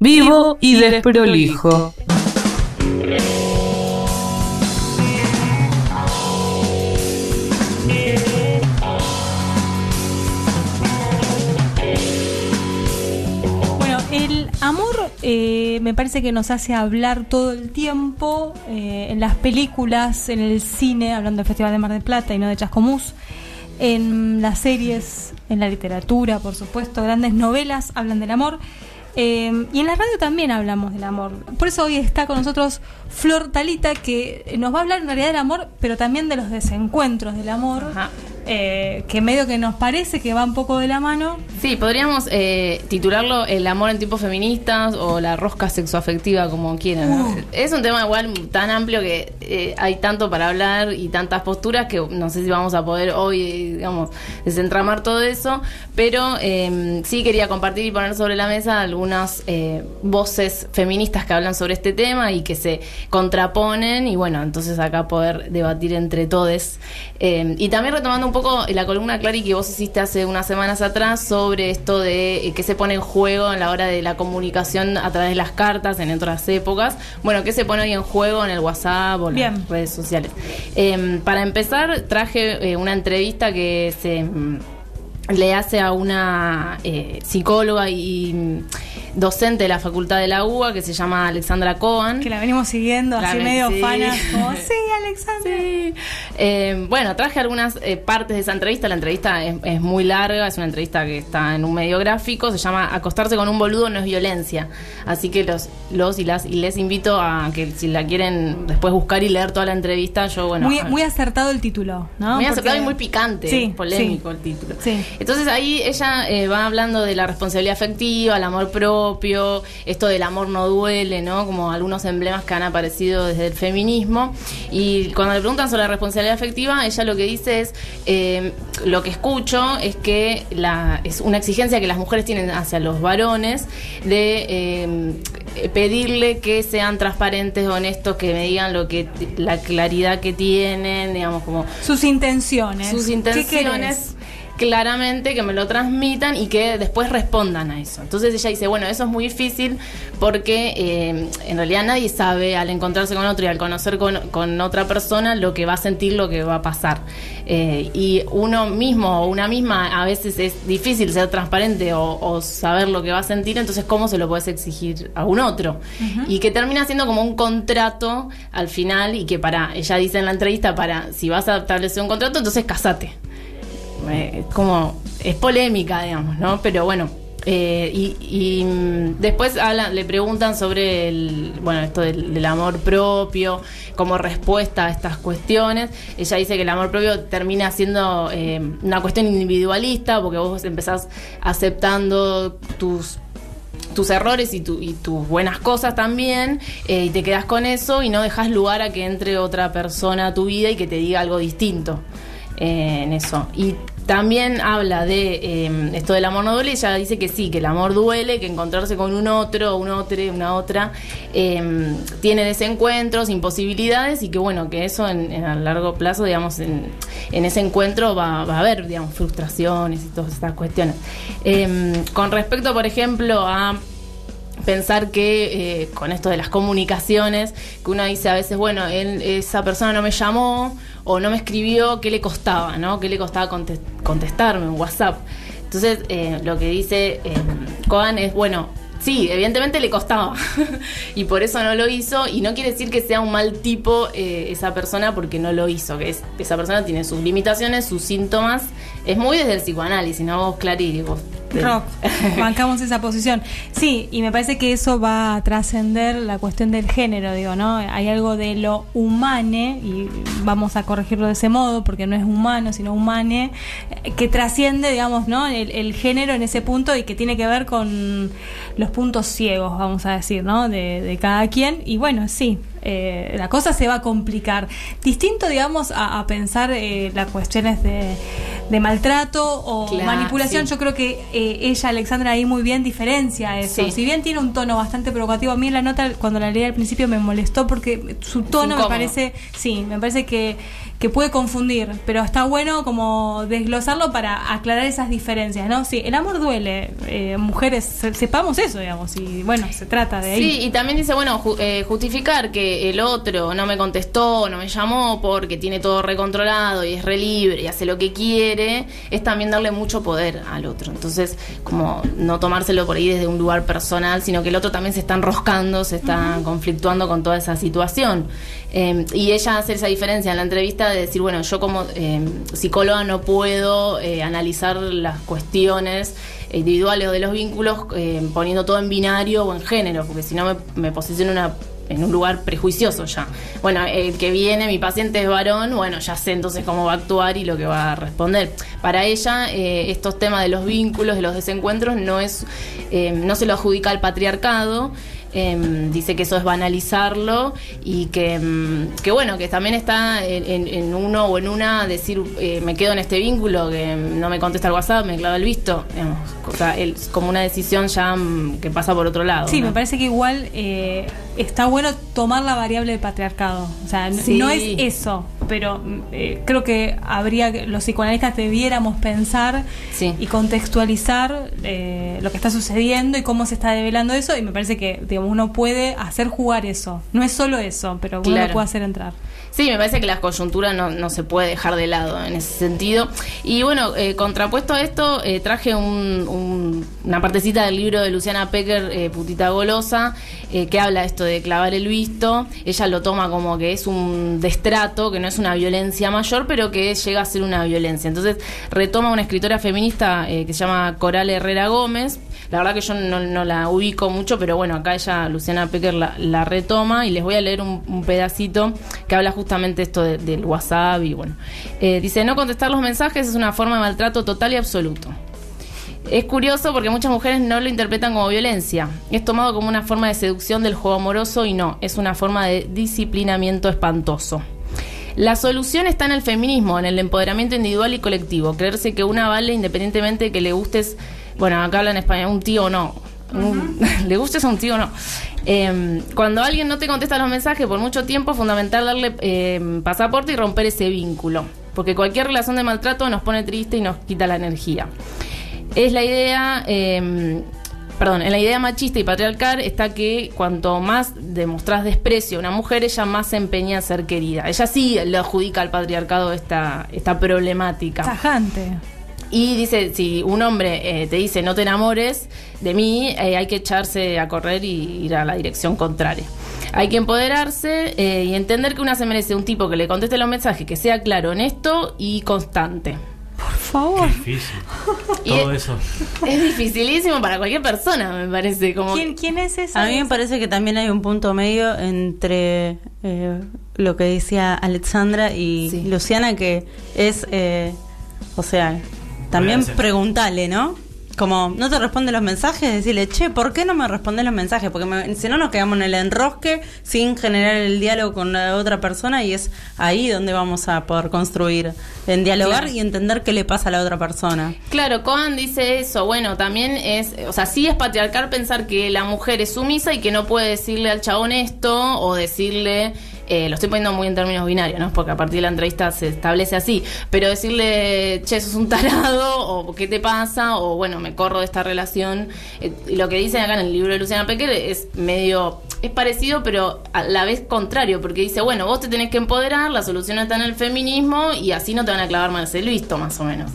vivo y desprolijo. Bueno, el amor eh, me parece que nos hace hablar todo el tiempo eh, en las películas, en el cine, hablando del Festival de Mar del Plata y no de Chascomús, en las series, en la literatura, por supuesto, grandes novelas hablan del amor. Eh, y en la radio también hablamos del amor. Por eso hoy está con nosotros Flor Talita, que nos va a hablar en realidad del amor, pero también de los desencuentros del amor. Ajá. Eh, que medio que nos parece que va un poco de la mano. Sí, podríamos eh, titularlo El amor en tiempos feministas o la rosca sexoafectiva, como quieran. Uh. Es un tema igual tan amplio que eh, hay tanto para hablar y tantas posturas que no sé si vamos a poder hoy, digamos, desentramar todo eso, pero eh, sí quería compartir y poner sobre la mesa algunas voces feministas que hablan sobre este tema y que se contraponen y bueno, entonces acá poder debatir entre todos. Eh, y también retomando un poco la columna, Clary, que vos hiciste hace unas semanas atrás sobre esto de eh, qué se pone en juego en la hora de la comunicación a través de las cartas en otras épocas. Bueno, qué se pone hoy en juego en el WhatsApp o Bien. las redes sociales. Eh, para empezar, traje eh, una entrevista que se mm, le hace a una eh, psicóloga y docente de la Facultad de la UBA que se llama Alexandra Cohen. Que la venimos siguiendo, La así medio sí. fanas, como, sí, Alexandra. Sí. Eh, bueno, traje algunas eh, partes de esa entrevista. La entrevista es, es muy larga, es una entrevista que está en un medio gráfico. Se llama Acostarse con un boludo no es violencia. Así que los, los y las y les invito a que si la quieren después buscar y leer toda la entrevista, yo bueno. muy, acertado el título, ¿no? muy Porque- acertado y muy picante, Sí, polémico el título. Sí. Entonces ahí ella eh, va hablando de la responsabilidad afectiva, el amor propio, esto del amor no duele, ¿no? Como algunos emblemas que han aparecido desde el feminismo. Y cuando le preguntan sobre la responsabilidad afectiva, ella lo que dice es, eh, lo que escucho es que la, es una exigencia que las mujeres tienen hacia los varones de eh, pedirle que sean transparentes, honestos, que me digan lo que la claridad que tienen, digamos como Sus intenciones. sus ¿Qué intenciones? Claramente que me lo transmitan y que después respondan a eso. Entonces ella dice, bueno, eso es muy difícil porque eh, en realidad nadie sabe al encontrarse con otro y al conocer con, con otra persona lo que va a sentir, lo que va a pasar. Eh, y uno mismo o una misma a veces es difícil ser transparente o, o saber lo que va a sentir, entonces cómo se lo puedes exigir a un otro. Y que termina siendo como un contrato al final y que para, ella dice en la entrevista, para si vas a establecer un contrato, entonces casate eh, como es polémica, digamos, ¿no? Pero bueno. eh, y, y, mm, después le preguntan sobre el, bueno, esto del, del amor propio, como respuesta a estas cuestiones. Ella dice que el amor propio termina siendo eh, una cuestión individualista, porque vos empezás aceptando tus tus errores y, tu- y tus buenas cosas también, eh, y te quedas con eso y no dejas lugar a que entre otra persona a tu vida y que te diga algo distinto eh, en eso. Y también habla de eh, esto del amor no duele, ella dice que sí, que el amor duele, que encontrarse con un otro, un otro, una otra, eh, tiene desencuentros, imposibilidades y que bueno, que eso en, a largo plazo, digamos, en, en ese encuentro va, va a haber, digamos, frustraciones y todas estas cuestiones. Eh, con respecto, por ejemplo, a pensar que eh, con esto de las comunicaciones, que uno dice a veces, bueno, él- esa persona no me llamó o no me escribió, ¿qué le costaba? ¿no? ¿Qué le costaba contes- contestarme en WhatsApp? Entonces, eh, lo que dice eh, es, bueno, sí, evidentemente le costaba y por eso no lo hizo y no quiere decir que sea un mal tipo eh, esa persona porque no lo hizo, que es, esa persona tiene sus limitaciones, sus síntomas, es muy desde el psicoanálisis, ¿no? Vos, Clary, vos... Rock, bancamos esa posición. Sí, y me parece que eso va a trascender la cuestión del género, digo, ¿no? Hay algo de lo humane, y vamos a corregirlo de ese modo, porque no es humano, sino humane, que trasciende, digamos, ¿no? El, el género en ese punto y que tiene que ver con los puntos ciegos, vamos a decir, ¿no? De, de cada quien. Y bueno, sí, eh, la cosa se va a complicar. Distinto, digamos, a, a pensar eh, las cuestiones de, de maltrato o Claro, manipulación. sí. Yo creo que eh, ella, Alexandra, ahí muy bien diferencia eso. Sí. Si bien tiene un tono bastante provocativo, a mí la nota cuando la leí al principio me molestó porque su tono me parece, sí, me parece que, que puede confundir, pero está bueno como desglosarlo para aclarar esas diferencias, ¿no? Sí, el amor duele, eh, mujeres, se- sepamos eso, digamos, y bueno, se trata de ahí. Sí, y también dice, bueno, ju- eh, justificar que el otro no me contestó, no me llamó porque tiene todo recontrolado y es re libre y hace lo que quiere, es también darle mucho poder al otro. Entonces, como no tomárselo por ahí desde un lugar personal, sino que el otro también se está enroscando, se está conflictuando con toda esa situación. Eh, y ella hace esa diferencia en la entrevista de decir, bueno, yo como eh, psicóloga no puedo eh, analizar las cuestiones individuales o de los vínculos eh, poniendo todo en binario o en género, porque si no me, me posiciono una- en un lugar prejuicioso ya. Bueno, el que viene, mi paciente es varón, bueno, ya sé entonces cómo va a actuar y lo que va a responder. Para ella, eh, estos temas de los vínculos, de los desencuentros, no es, eh, no se lo adjudica al patriarcado. Em, dice que eso es banalizarlo y que, em, que bueno, que también está en, en- en uno o en una decir eh, me quedo en este vínculo, que no me contesta el WhatsApp, me clava el visto. digamos, o sea, el- como una decisión ya mm, que pasa por otro lado. Sí, ¿no? me parece que igual eh, está bueno tomar la variable del patriarcado. O sea, Sí. no es eso, pero mm, eh, creo que habría que los psicoanalistas debiéramos pensar Sí. y contextualizar eh, lo que está sucediendo y cómo se está develando eso. Y me parece que digamos, uno puede hacer jugar eso. No es solo eso, pero uno Claro. lo puede hacer entrar. Sí, me parece que la coyuntura no, no se puede dejar de lado en ese sentido. Y bueno, eh, contrapuesto a esto, eh, traje un- un- una partecita del libro de Luciana Pecker, eh, Putita Golosa, que habla esto de clavar el visto. Ella lo toma como que es un destrato, que no es una violencia mayor, pero que llega a ser una violencia. Entonces retoma una escritora feminista que se llama Coral Herrera Gómez. La verdad que yo no, no la ubico mucho, pero bueno, acá ella, Luciana Pecker, la, la retoma y les voy a leer un, un pedacito que habla justamente esto de- del WhatsApp y bueno. Eh, dice, no contestar los mensajes es una forma de maltrato total y absoluto. Es curioso porque muchas mujeres no lo interpretan como violencia. Es tomado como una forma de seducción del juego amoroso y no, es una forma de disciplinamiento espantoso. La solución está en el feminismo, en el empoderamiento individual y colectivo. Creerse que una vale independientemente de que le gustes, bueno, acá habla en español, un tío o no. Le gustes a un tío o no. Eh, cuando alguien no te contesta los mensajes por mucho tiempo, es fundamental darle eh, pasaporte y romper ese vínculo. Porque cualquier relación de maltrato nos pone triste y nos quita la energía. Es la idea, eh, perdón, en la idea machista y patriarcal está que cuanto más demostrás desprecio a una mujer, ella más se empeña a ser querida. Ella sí le adjudica al patriarcado esta, esta problemática. Tajante. Y dice, si un hombre eh, te dice no te enamores de mí, eh, hay que echarse a correr y ir a la dirección contraria. Hay que empoderarse eh, y entender que una se merece un tipo que le conteste los mensajes, que sea claro, honesto y constante. Por favor. Qué difícil. Y Todo es- eso. Es dificilísimo para cualquier persona, me parece. Como ¿Quién, quién es esa? A mí me parece que también hay un punto medio entre eh, lo que decía Alexandra y Sí. Luciana, que es, eh, o sea, también Gracias. preguntarle, ¿no? Como no te responde los mensajes, decirle, che, ¿por qué no me responde los mensajes? Porque me- si no nos quedamos en el enrosque sin generar el diálogo con la otra persona y es ahí donde vamos a poder construir, en dialogar Claro. y entender qué le pasa a la otra persona. Claro, Cohen dice eso. Bueno, también es, o sea, sí es patriarcal pensar que la mujer es sumisa y que no puede decirle al chabón esto o decirle, eh, lo estoy poniendo muy en términos binarios, ¿no? Porque a partir de la entrevista se establece así, pero decirle, che, sos un tarado o qué te pasa o bueno, me corro de esta relación. Eh, lo que dicen acá en el libro de Luciana Pecker es medio es parecido, pero a la vez contrario, porque dice, bueno, vos te tenés que empoderar, la solución está en el feminismo y así no te van a clavar más el visto, más o menos.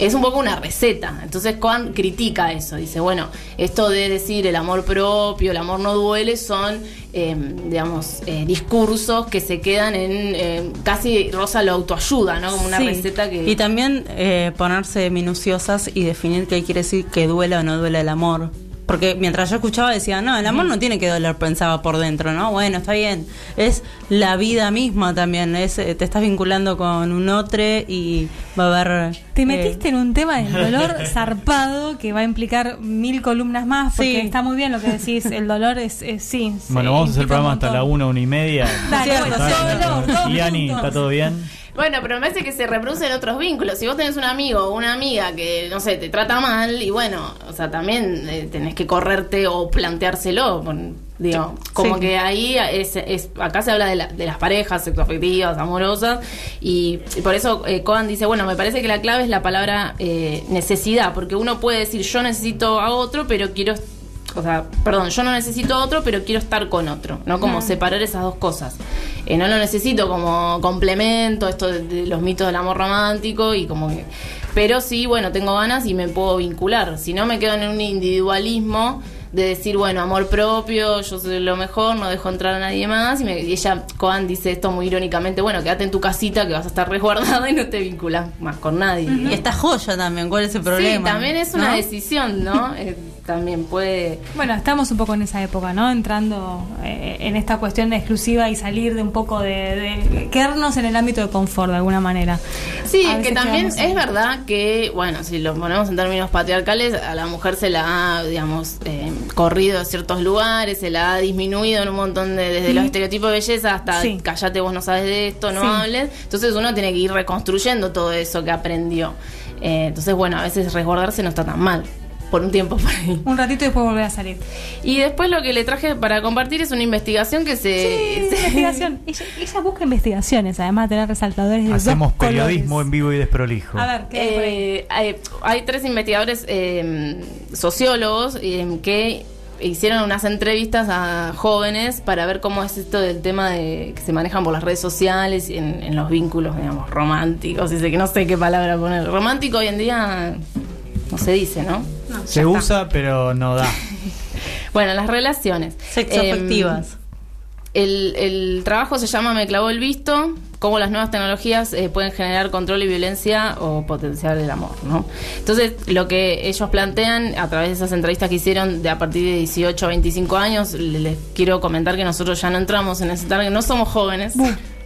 Es un poco una receta. Entonces Cohen critica eso. Dice, bueno, esto de decir el amor propio, el amor no duele, son, eh, digamos, eh, discursos que se quedan en eh, casi rosa la autoayuda, ¿no? Como una Sí. receta que... Y también eh, ponerse minuciosas y definir qué quiere decir que duela o no duela el amor. Porque mientras yo escuchaba decía, no, el amor no tiene que doler, pensaba por dentro, ¿no? Bueno, está bien. Es la vida misma también. Es, eh, te estás vinculando con un otro y va a haber... Te eh, metiste en un tema del dolor zarpado que va a implicar mil columnas más, porque Sí. está muy bien lo que decís. El dolor es, es- sí. Bueno, vamos a hacer el programa hasta la una, una y media. Dale, bueno, dolor, dos Y Ani. ¿está todo bien? Bueno, pero me parece que se reproducen otros vínculos. Si vos tenés un amigo o una amiga que, no sé, te trata mal, y bueno, o sea, también eh, tenés que correrte o planteárselo. digo, como Sí. que ahí es, es- acá se habla de, la- de las parejas sexoafectivas, amorosas, y, y por eso eh, Cohen dice, bueno, me parece que la clave es la palabra eh, necesidad, porque uno puede decir, yo necesito a otro, pero quiero o sea, perdón, yo no necesito otro, pero quiero estar con otro, ¿no? Como separar esas dos cosas. Eh, no lo necesito como complemento, esto de, de los mitos del amor romántico y como que... Pero sí, bueno, tengo ganas y me puedo vincular. Si no, me quedo en un individualismo de decir, bueno, amor propio, yo soy lo mejor, no dejo entrar a nadie más. Y, me- y ella, Coan, dice esto muy irónicamente, bueno, quédate en tu casita que vas a estar resguardada y no te vinculas más con nadie. Y esta joya también, ¿cuál es el problema? Sí, también es una ¿No? decisión, ¿no? También puede... Bueno, estamos un poco en esa época, ¿no? Entrando eh, en esta cuestión de exclusiva y salir de un poco de, de quedarnos en el ámbito de confort de alguna manera. Sí, A que también quedamos es verdad que, bueno, si lo ponemos en términos patriarcales, a la mujer se la ha, digamos, eh, corrido de ciertos lugares, se la ha disminuido en un montón de, desde los estereotipos de belleza hasta Sí. callate vos no sabes de esto, no Sí. hables. Entonces uno tiene que ir reconstruyendo todo eso que aprendió. Eh, entonces, bueno, a veces resguardarse no está tan mal, por un tiempo por ahí. Un ratito y después volver a salir. Y después lo que le traje para compartir es una investigación que se... Sí, se- investigación. Ella, ella busca investigaciones, además de tener resaltadores de Hacemos dos colores. periodismo en vivo y desprolijo. A ver, ¿qué? Eh, hay, hay tres investigadores eh, sociólogos eh, que hicieron unas entrevistas a jóvenes para ver cómo es esto del tema de que se manejan por las redes sociales y en, en los vínculos, digamos, románticos. Dice que no sé qué palabra poner. Romántico hoy en día no se dice, ¿no? Se usa, pero no da. Bueno, las relaciones. Sexoafectivas. Eh, el, el trabajo se llama Me clavó el visto, cómo las nuevas tecnologías eh, pueden generar control y violencia o potenciar el amor, ¿no? Entonces, lo que ellos plantean a través de esas entrevistas que hicieron de a partir de 18 a 25 años, le- les quiero comentar que nosotros ya no entramos en ese target, no somos jóvenes.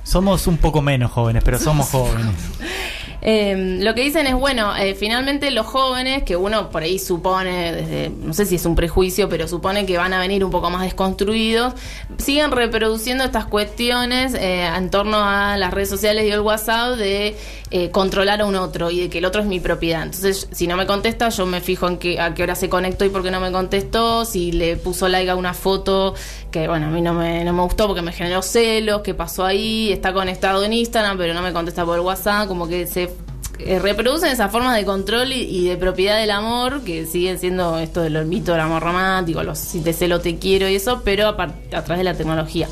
Somos un poco menos jóvenes, pero somos jóvenes. Eh, lo que dicen es, bueno, eh, finalmente los jóvenes, que uno por ahí supone, desde, no sé si es un prejuicio, pero supone que van a venir un poco más desconstruidos, siguen reproduciendo estas cuestiones eh, en torno a las redes sociales y el WhatsApp de eh, controlar a un otro y de que el otro es mi propiedad. Entonces, si no me contesta, yo me fijo en qué, a qué hora se conectó y por qué no me contestó, si le puso like a una foto que, bueno, a mí no me, no me gustó porque me generó celos, qué pasó ahí, está conectado en Instagram, pero no me contesta por WhatsApp, como que se reproducen esas formas de control y, de propiedad del amor que siguen siendo esto del mito del amor romántico, los si te celo te quiero y eso, pero a, través de la tecnología.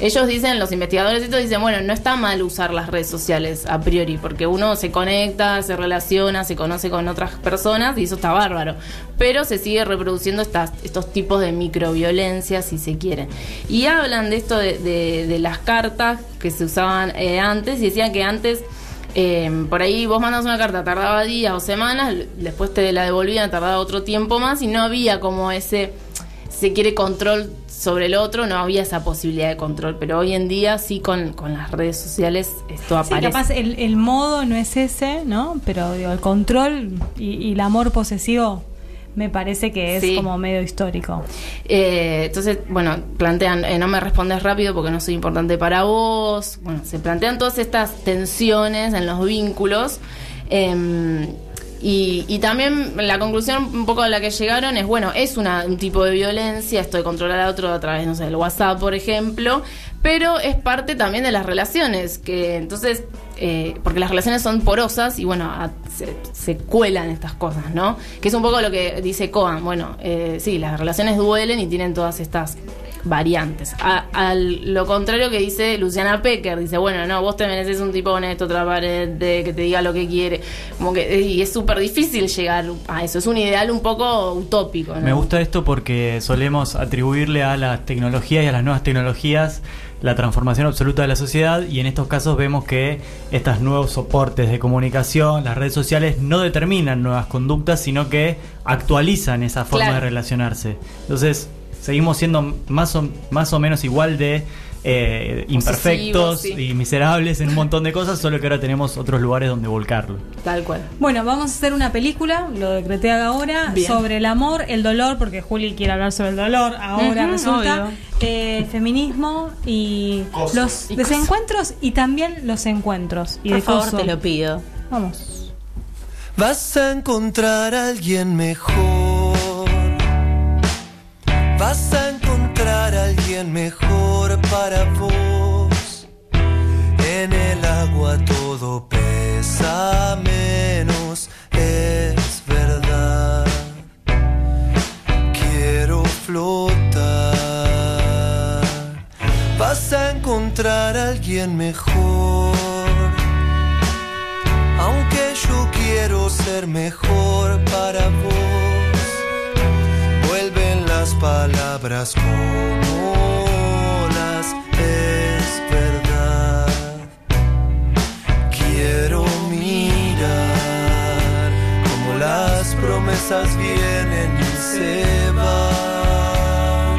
Ellos dicen, los investigadores todo dicen, bueno, no está mal usar las redes sociales a priori, porque uno se conecta, se relaciona, se conoce con otras personas y eso está bárbaro. Pero se sigue reproduciendo estas, estos tipos de microviolencia, si se quiere. Y hablan de esto de, de- de las cartas que se usaban eh, antes y decían que antes eh, por ahí vos mandas una carta, tardaba días o semanas, después te la devolvían, tardaba otro tiempo más y no había como ese, se quiere control sobre el otro, no había esa posibilidad de control, pero hoy en día sí con, con las redes sociales esto Sí, aparece. capaz el, el modo no es ese, ¿no? Pero digo, el control y, y el amor posesivo me parece que es Sí. como medio histórico. Eh, entonces, bueno, plantean, eh, no me respondes rápido porque no soy importante para vos. Bueno, se plantean todas estas tensiones en los vínculos. eh, y, y también la conclusión un poco a la que llegaron es, bueno, es una, un tipo de violencia, esto de controlar a otro a través, no sé, del WhatsApp, por ejemplo, pero es parte también de las relaciones, que entonces, eh, porque las relaciones son porosas y bueno, se, se cuelan estas cosas, ¿no? Que es un poco lo que dice Coan, bueno, eh, sí, las relaciones duelen y tienen todas estas variantes. A, al- lo contrario que dice Luciana Pecker, dice, bueno, no, vos te mereces un tipo honesto, transparente, que te diga lo que quiere, como que, y es súper difícil llegar a eso, es un ideal un poco utópico, ¿no? Me gusta esto porque solemos atribuirle a las tecnologías y a las nuevas tecnologías la transformación absoluta de la sociedad y en estos casos vemos que estos nuevos soportes de comunicación, las redes sociales, no determinan nuevas conductas, sino que actualizan esa forma Claro. de relacionarse. Entonces, seguimos siendo más o, más o menos igual de eh, imperfectos sí. y miserables en un montón de cosas, solo que ahora tenemos otros lugares donde volcarlo. Tal cual. Bueno, vamos a hacer una película, lo decreté ahora, Bien. sobre el amor, el dolor, porque Juli quiere hablar sobre el dolor, ahora Ujú, resulta, obvio. eh, feminismo y los Y desencuentros y también los encuentros. Y Por de favor, coso. te lo pido. Vamos. Vas a encontrar a alguien mejor. Vas a encontrar a alguien mejor para vos. En el agua todo pesa menos, es verdad. Quiero flotar. Vas a encontrar a alguien mejor. Aunque yo quiero ser mejor para vos, como las es verdad. Quiero mirar como las promesas vienen y se van.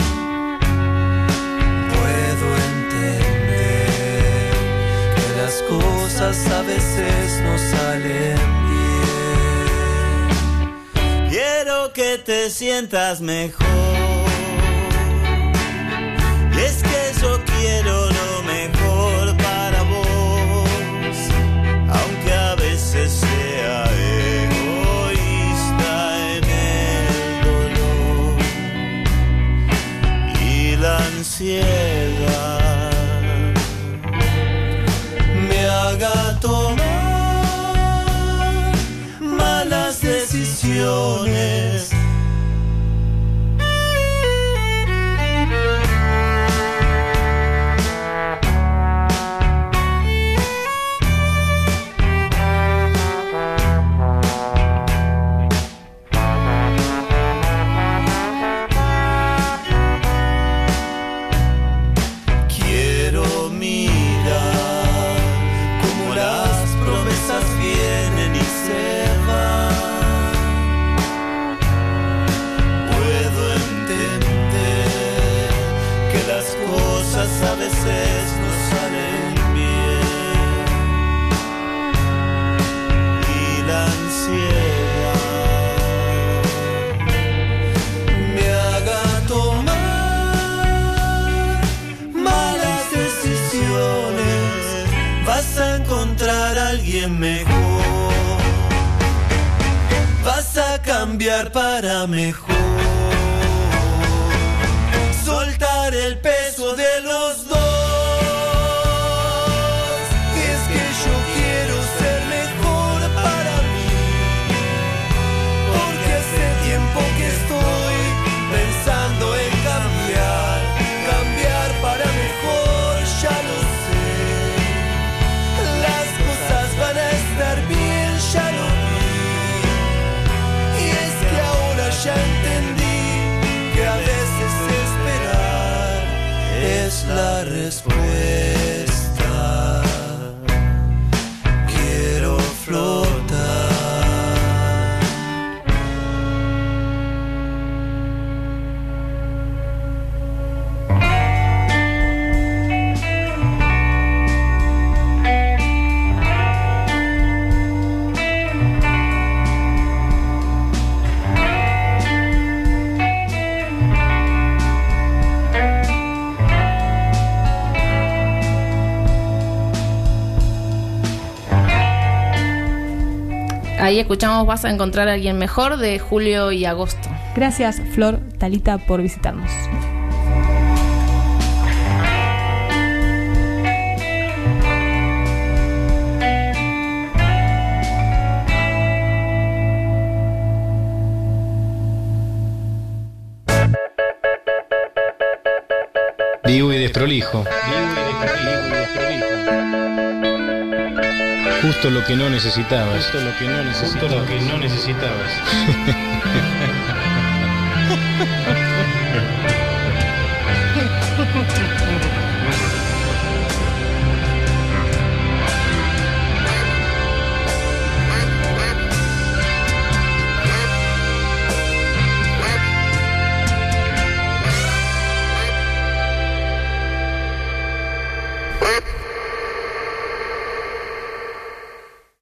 Puedo entender que las cosas a veces no salen bien. Quiero que te sientas mejor. Mejor. Vas a cambiar para mejor. Soltar el peso de los Ahí escuchamos Vas a encontrar a alguien mejor de julio y agosto. Gracias, Flor Talita, por visitarnos. Vivo y desprolijo. Justo lo que no necesitabas. Justo lo que no necesitabas. Justo lo que no necesitabas.